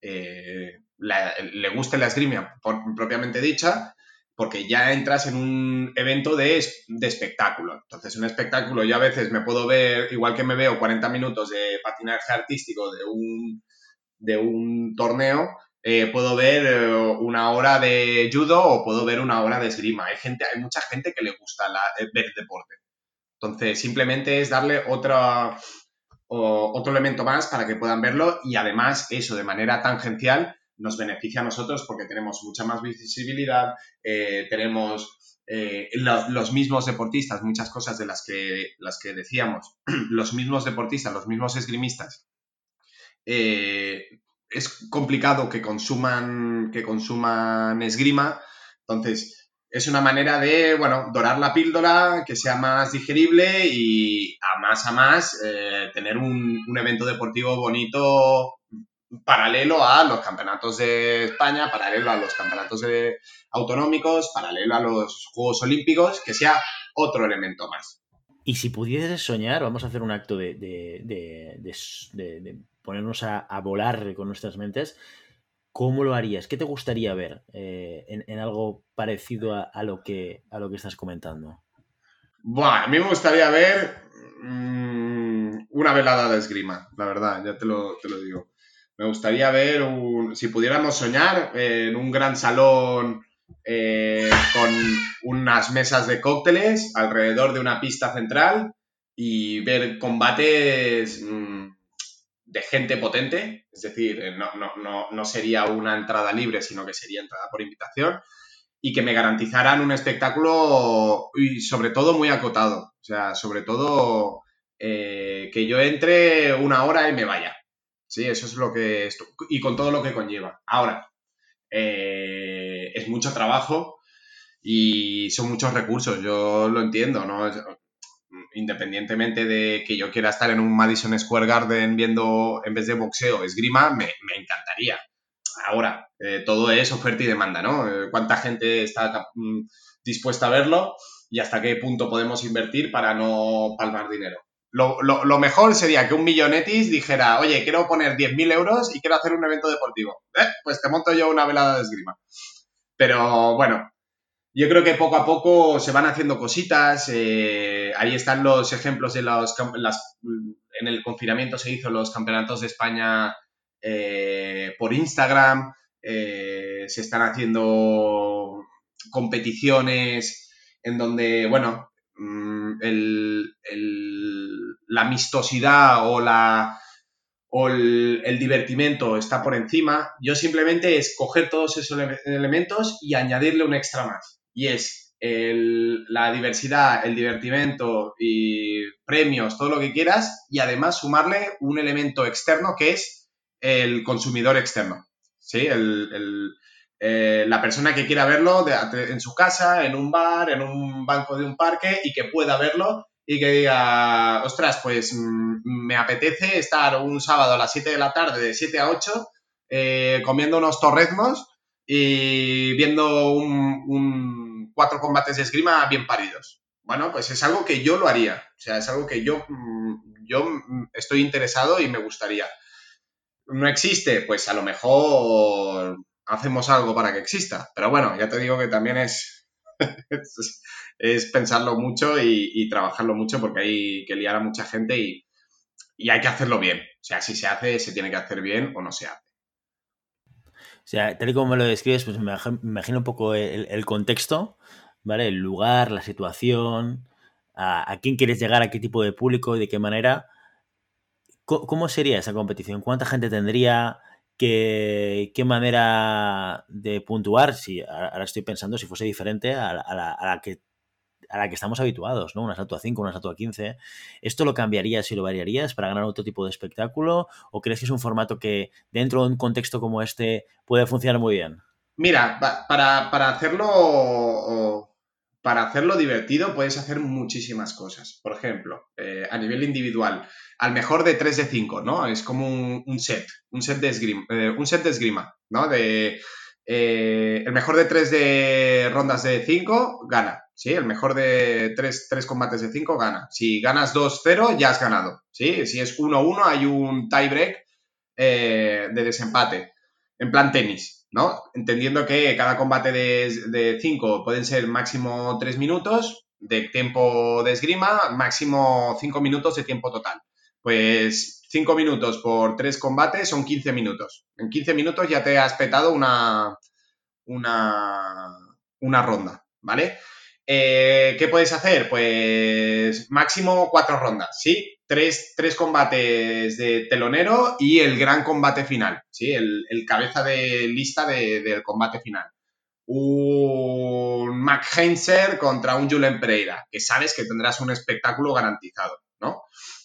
eh, le guste la esgrima propiamente dicha, porque ya entras en un evento de, espectáculo. Entonces, un espectáculo, yo a veces me puedo ver, igual que me veo 40 minutos de patinaje artístico de un, torneo, eh, puedo ver eh, una hora de judo o puedo ver una hora de esgrima. Hay, gente, hay mucha gente que le gusta la, ver deporte. Entonces, simplemente es darle otro elemento más para que puedan verlo y además eso de manera tangencial nos beneficia a nosotros porque tenemos mucha más visibilidad, eh, tenemos eh, los mismos deportistas, muchas cosas de las que, las que decíamos, (clears throat) los mismos deportistas, los mismos esgrimistas. Eh, es complicado que consuman, que consuman esgrima, entonces es una manera de, bueno, dorar la píldora, que sea más digerible y a más a más tener un, evento deportivo bonito paralelo a los campeonatos de España, paralelo a los campeonatos autonómicos, paralelo a los Juegos Olímpicos, que sea otro elemento más. Y si pudieses soñar, vamos a hacer un acto de, ponernos a, a volar con nuestras mentes. ¿Cómo lo harías? ¿Qué te gustaría ver eh, en, algo parecido a, lo que, a lo que estás comentando? Bueno, a mí me gustaría ver mm, una velada de esgrima, la verdad, ya te lo, digo. Me gustaría ver, si pudiéramos soñar, en un gran salón eh, con unas mesas de cócteles alrededor de una pista central y ver combates mm, de gente potente, es decir, eh, no, no, sería una entrada libre, sino que sería entrada por invitación, y que me garantizaran un espectáculo y sobre todo muy acotado, o sea, sobre todo eh, que yo entre una hora y me vaya. Sí, eso es lo que... y con todo lo que conlleva. Ahora, eh, es mucho trabajo y son muchos recursos, yo lo entiendo, ¿no? independientemente de que yo quiera estar en un Madison Square Garden viendo, en vez de boxeo, esgrima, me, encantaría. Ahora, eh, todo es oferta y demanda, ¿no? Eh, ¿Cuánta gente está mm, dispuesta a verlo y hasta qué punto podemos invertir para no palmar dinero? Lo, mejor sería que un millonetis dijera, oye, quiero poner 10.000 euros y quiero hacer un evento deportivo. Eh, pues te monto yo una velada de esgrima. Pero bueno, yo creo que poco a poco se van haciendo cositas. Eh, ahí están los ejemplos de los. En el confinamiento se hizo los campeonatos de España eh, por Instagram. Se están haciendo competiciones en donde, bueno, mm, la amistosidad o la o el, el, divertimento está por encima, yo simplemente es coger todos esos elementos y añadirle un extra más y es la diversidad, el divertimento y premios, todo lo que quieras, y además sumarle un elemento externo que es el consumidor externo. ¿sí? Eh, la persona que quiera verlo en su casa, en un bar, en un banco de un parque y que pueda verlo y que diga, ostras, pues mm, me apetece estar un sábado a las 7 de la tarde, de 7 a 8, eh, comiendo unos torreznos y viendo un, cuatro combates de esgrima bien paridos. Bueno, pues es algo que yo lo haría. O sea, es algo que yo, mm, yo estoy interesado y me gustaría. ¿No existe? Pues a lo mejor hacemos algo para que exista. Pero bueno, ya te digo que también es, (laughs) es, pensarlo mucho y, trabajarlo mucho porque hay que liar a mucha gente y, y hay que hacerlo bien. O sea, si se hace, se tiene que hacer bien o no se hace. O sea, tal y como me lo describes, pues me imagino un poco el, contexto, ¿vale? El lugar, la situación, a, quién quieres llegar, a qué tipo de público y de qué manera. ¿Cómo, sería esa competición? ¿Cuánta gente tendría? ¿Qué, manera de puntuar? Si ahora estoy pensando si fuese diferente a la que a la que estamos habituados, ¿no? Una estatua 5, una estatua 15. ¿Esto lo cambiarías y lo variarías para ganar otro tipo de espectáculo? ¿O crees que es un formato que dentro de un contexto como este puede funcionar muy bien? Mira, para, hacerlo para hacerlo divertido puedes hacer muchísimas cosas. Por ejemplo, eh, a nivel individual, al mejor de 3 de 5, ¿no? Es como un, set, un set de esgrima, eh, un set de esgrima, ¿no? De, eh, el mejor de 3 de rondas de 5 gana. ¿sí? El mejor de tres, combates de cinco gana. Si ganas 2-0, ya has ganado, ¿sí? Si es 1-1, hay un tiebreak eh, de desempate, en plan tenis, ¿no? Entendiendo que cada combate de 5 pueden ser máximo 3 minutos de tiempo de esgrima, máximo 5 minutos de tiempo total. Pues 5 minutos por 3 combates son 15 minutos. En 15 minutos ya te has petado una, una, una ronda, ¿vale? Eh, ¿Qué puedes hacer? Pues máximo cuatro rondas, ¿sí? Tres, combates de telonero y el gran combate final, ¿sí? El, cabeza de lista del combate final. Un Mac Heinzer contra un Julen Pereira, que sabes que tendrás un espectáculo garantizado, ¿no?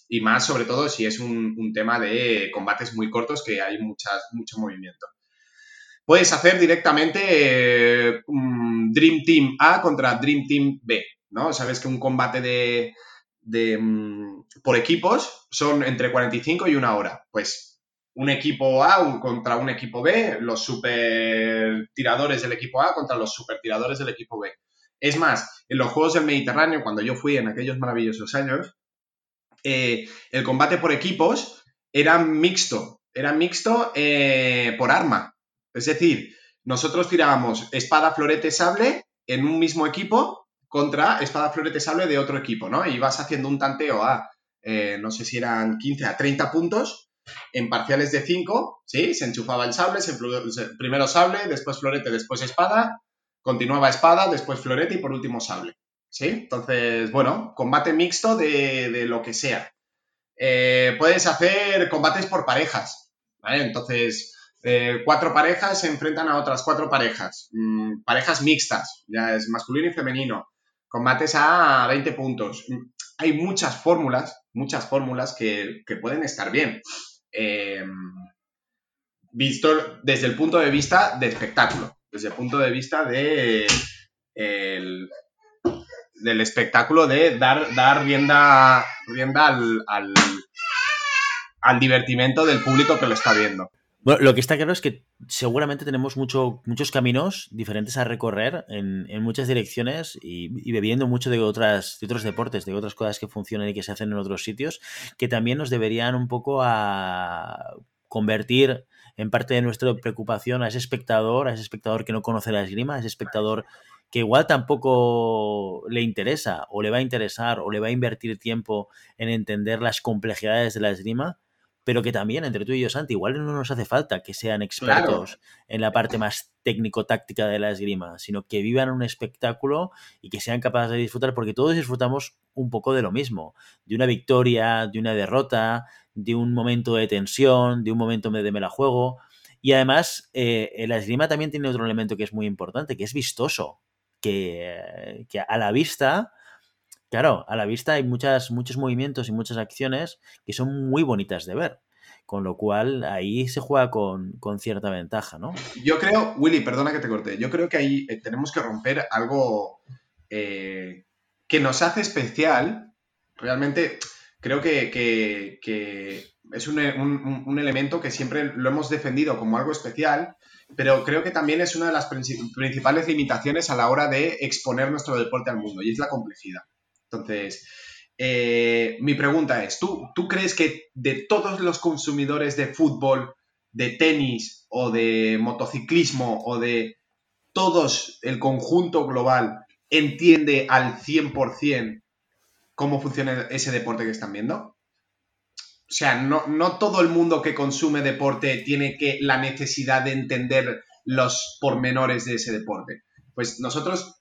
Y más sobre todo si es un, tema de combates muy cortos que hay muchas, mucho movimiento puedes hacer directamente eh, Dream Team A contra Dream Team B, ¿no? Sabes que un combate de, mm, por equipos son entre 45 y una hora. Pues un equipo A contra un equipo B, los super tiradores del equipo A contra los super tiradores del equipo B. Es más, en los Juegos del Mediterráneo, cuando yo fui en aquellos maravillosos años, eh, el combate por equipos era mixto, era mixto eh, por arma. Es decir, nosotros tirábamos espada, florete, sable en un mismo equipo contra espada, florete, sable de otro equipo, ¿no? Y vas haciendo un tanteo a, eh, no sé si eran 15 a 30 puntos en parciales de 5, ¿sí? Se enchufaba el sable, primero sable, después florete, después espada, continuaba espada, después florete y por último sable, ¿sí? Entonces, bueno, combate mixto de, de lo que sea. Eh, puedes hacer combates por parejas, ¿vale? Entonces, eh, cuatro parejas se enfrentan a otras cuatro parejas, mm, parejas mixtas, ya es masculino y femenino, combates a 20 puntos. Hay muchas fórmulas, muchas fórmulas que, pueden estar bien. Em, visto desde el punto de vista de espectáculo, desde el punto de vista de del espectáculo de dar, dar rienda, rienda al, al, al divertimento del público que lo está viendo. Bueno, lo que está claro es que seguramente tenemos mucho, muchos caminos diferentes a recorrer en, muchas direcciones y, bebiendo mucho de, otras, de otros deportes, de otras cosas que funcionan y que se hacen en otros sitios, que también nos deberían un poco a convertir en parte de nuestra preocupación a ese espectador, a ese espectador que no conoce la esgrima, a ese espectador que igual tampoco le interesa o le va a interesar o le va a invertir tiempo en entender las complejidades de la esgrima, pero que también entre tú y yo, Santi, igual no nos hace falta que sean expertos en la parte más técnico-táctica de la esgrima, sino que vivan un espectáculo y que sean capaces de disfrutar, porque todos disfrutamos un poco de lo mismo, de una victoria, de una derrota, de un momento de tensión, de un momento de me la juego. Y además, eh, la esgrima también tiene otro elemento que es muy importante, que es vistoso, que, que a la vista Claro, a la vista hay muchas, muchos movimientos y muchas acciones que son muy bonitas de ver. Con lo cual ahí se juega con, cierta ventaja, ¿no? Yo creo, Willy, perdona que te corte, yo creo que ahí eh, tenemos que romper algo eh, que nos hace especial. Realmente creo que, es un, elemento que siempre lo hemos defendido como algo especial, pero creo que también es una de las principales limitaciones a la hora de exponer nuestro deporte al mundo, y es la complejidad. Entonces, eh, mi pregunta es, ¿tú, ¿tú crees que de todos los consumidores de fútbol, de tenis o de motociclismo o de todos el conjunto global entiende al 100% cómo funciona ese deporte que están viendo? O sea, no, no, todo el mundo que consume deporte tiene que la necesidad de entender los pormenores de ese deporte. Pues nosotros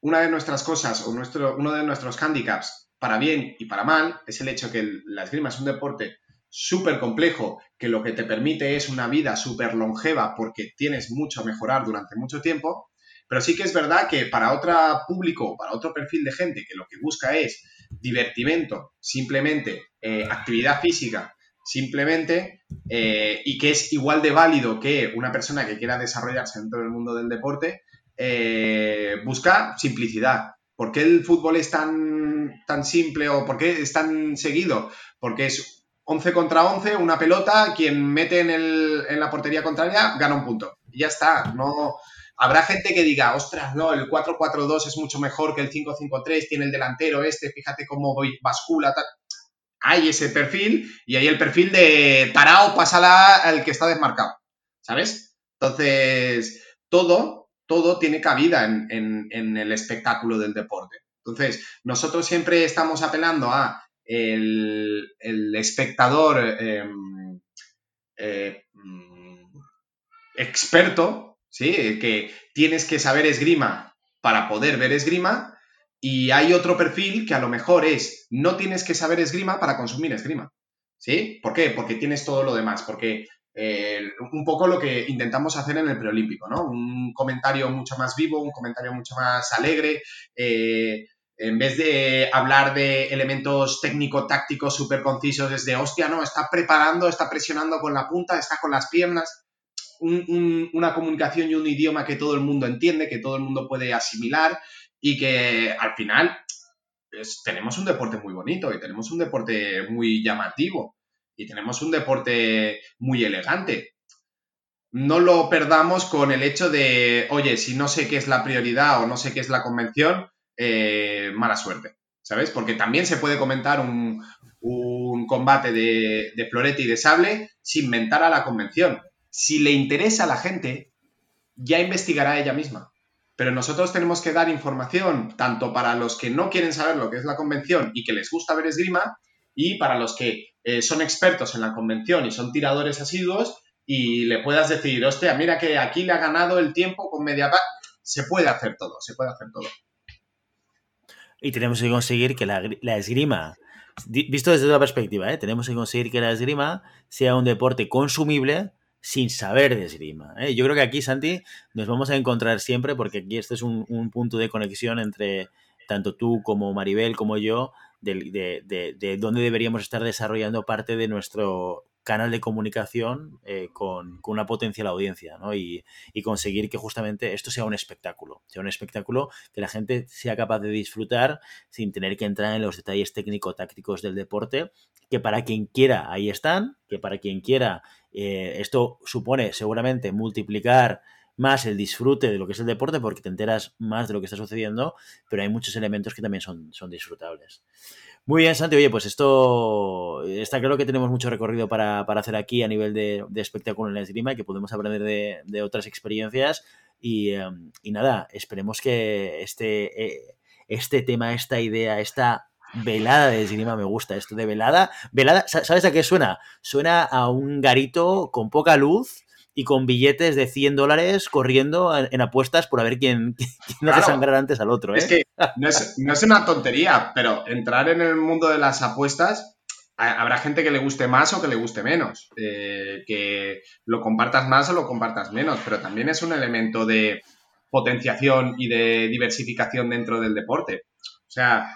una de nuestras cosas o nuestro, uno de nuestros handicaps, para bien y para mal, es el hecho que la esgrima es un deporte súper complejo, que lo que te permite es una vida súper longeva porque tienes mucho a mejorar durante mucho tiempo, pero sí que es verdad que para otro público, para otro perfil de gente que lo que busca es divertimento, simplemente eh, actividad física, simplemente, eh, y que es igual de válido que una persona que quiera desarrollarse dentro del mundo del deporte, eh, busca simplicidad. ¿Por qué el fútbol es tan, tan simple o por qué es tan seguido? Porque es 11 contra 11, una pelota, quien mete en, el, en la portería contraria gana un punto. Y ya está. No, habrá gente que diga, ostras, no, el 4-4-2 es mucho mejor que el 5-5-3, tiene el delantero este, fíjate cómo bascula. Hay ese perfil y hay el perfil de tarao, pasala al que está desmarcado, ¿sabes? Entonces, todo todo tiene cabida en, el espectáculo del deporte. Entonces, nosotros siempre estamos apelando a el, espectador em, eh, mm, experto, ¿sí? que tienes que saber esgrima para poder ver esgrima, y hay otro perfil que a lo mejor es no tienes que saber esgrima para consumir esgrima. ¿Sí? ¿Por qué? Porque tienes todo lo demás, porque un poco lo que intentamos hacer en el preolímpico, ¿no? Un comentario mucho más vivo, un comentario mucho más alegre. Eh, en vez de hablar de elementos técnico-tácticos súper concisos desde, hostia, no, está preparando, está presionando con la punta, está con las piernas. una comunicación y un idioma que todo el mundo entiende, que todo el mundo puede asimilar y que al final tenemos un deporte muy bonito y tenemos un deporte muy llamativo y tenemos un deporte muy elegante. No lo perdamos con el hecho de, oye, si no sé qué es la prioridad o no sé qué es la convención, eh, mala suerte, ¿sabes? Porque también se puede comentar un, combate de, de florete y de sable sin mentar a la convención. Si le interesa a la gente, ya investigará ella misma. Pero nosotros tenemos que dar información tanto para los que no quieren saber lo que es la convención y que les gusta ver esgrima, y para los que eh, son expertos en la convención y son tiradores asiduos y le puedas decir, hostia, mira que aquí le ha ganado el tiempo con media se puede hacer todo, se puede hacer todo. Y tenemos que conseguir que la, esgrima visto desde otra perspectiva, ¿eh? tenemos que conseguir que la esgrima sea un deporte consumible sin saber de esgrima. ¿eh? Yo creo que aquí, Santi, nos vamos a encontrar siempre porque aquí este es un, punto de conexión entre tanto tú como Maribel como yo de, de, de, dónde deberíamos estar desarrollando parte de nuestro canal de comunicación eh, con, una potencial audiencia ¿no? y, conseguir que justamente esto sea un espectáculo, sea un espectáculo que la gente sea capaz de disfrutar sin tener que entrar en los detalles técnico-tácticos del deporte, que para quien quiera ahí están, que para quien quiera eh, esto supone seguramente multiplicar más el disfrute de lo que es el deporte porque te enteras más de lo que está sucediendo, pero hay muchos elementos que también son, son disfrutables. Muy bien, Santi. Oye, pues esto está claro que tenemos mucho recorrido para, hacer aquí a nivel de, espectáculo en la esgrima y que podemos aprender de, otras experiencias. Em, y, nada, esperemos que este, eh, este tema, esta idea, esta velada de esgrima me gusta. Esto de velada. Velada, ¿sabes a qué suena? Suena a un garito con poca luz y con billetes de 100 dólares corriendo en, apuestas por a ver quién, (laughs) no hace sangrar antes al otro. Es ¿eh? que no es, una tontería, pero entrar en el mundo de las apuestas habrá gente que le guste más o que le guste menos, eh, que lo compartas más o lo compartas menos, pero también es un elemento de potenciación y de diversificación dentro del deporte. O sea,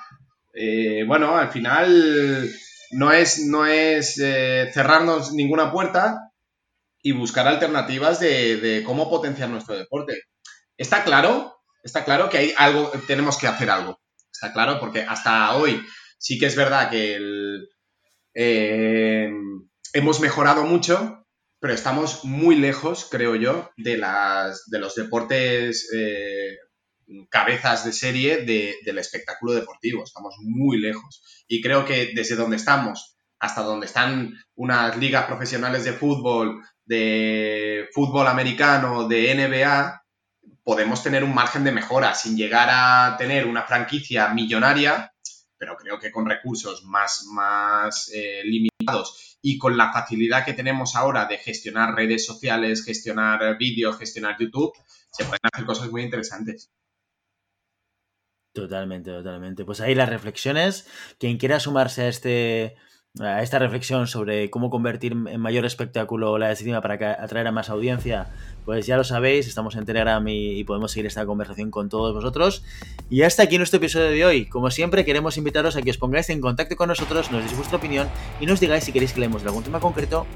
eh, bueno, al final no es, no es cerrarnos ninguna puerta, y buscar alternativas de, cómo potenciar nuestro deporte. Está claro, está claro que hay algo, tenemos que hacer algo. Está claro, porque hasta hoy sí que es verdad que eh, hemos mejorado mucho, pero estamos muy lejos, creo yo, de, las, de los deportes eh, cabezas de serie del espectáculo deportivo. Estamos muy lejos. Y creo que desde donde estamos hasta donde están unas ligas profesionales de fútbol, de fútbol americano, de NBA, podemos tener un margen de mejora sin llegar a tener una franquicia millonaria, pero creo que con recursos más, más eh, limitados y con la facilidad que tenemos ahora de gestionar redes sociales, gestionar vídeos, gestionar YouTube, se pueden hacer cosas muy interesantes. Totalmente, totalmente. Pues ahí las reflexiones. Quien quiera sumarse a este a esta reflexión sobre cómo convertir en mayor espectáculo la esgrima para atraer a más audiencia, pues ya lo sabéis, estamos en Telegram y, podemos seguir esta conversación con todos vosotros. Y hasta aquí nuestro episodio de hoy. Como siempre, queremos invitaros a que os pongáis en contacto con nosotros, nos deis vuestra opinión y nos digáis si queréis que leemos algún tema concreto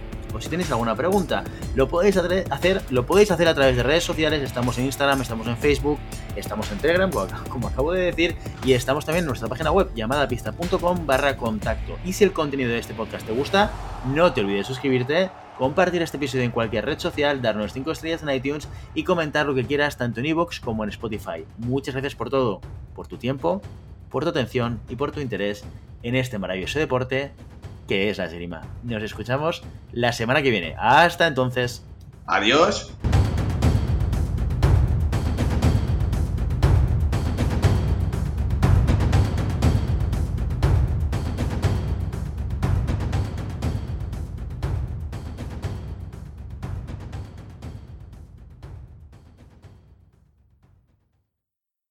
si tenéis alguna pregunta. Lo podéis hacer, lo podéis hacer a través de redes sociales, estamos en Instagram, estamos en Facebook, estamos en Telegram, como acabo de decir, y estamos también en nuestra página web llamada pista.com barra contacto. Y si el contenido de este podcast te gusta, no te olvides de suscribirte compartir este episodio en cualquier red social, darnos 5 estrellas en iTunes y comentar lo que quieras tanto en iVoox como en Spotify. Muchas gracias por todo, por tu tiempo, por tu atención y por tu interés en este maravilloso deporte que es la esgrima. Nos escuchamos la semana que viene. Hasta entonces. Adiós.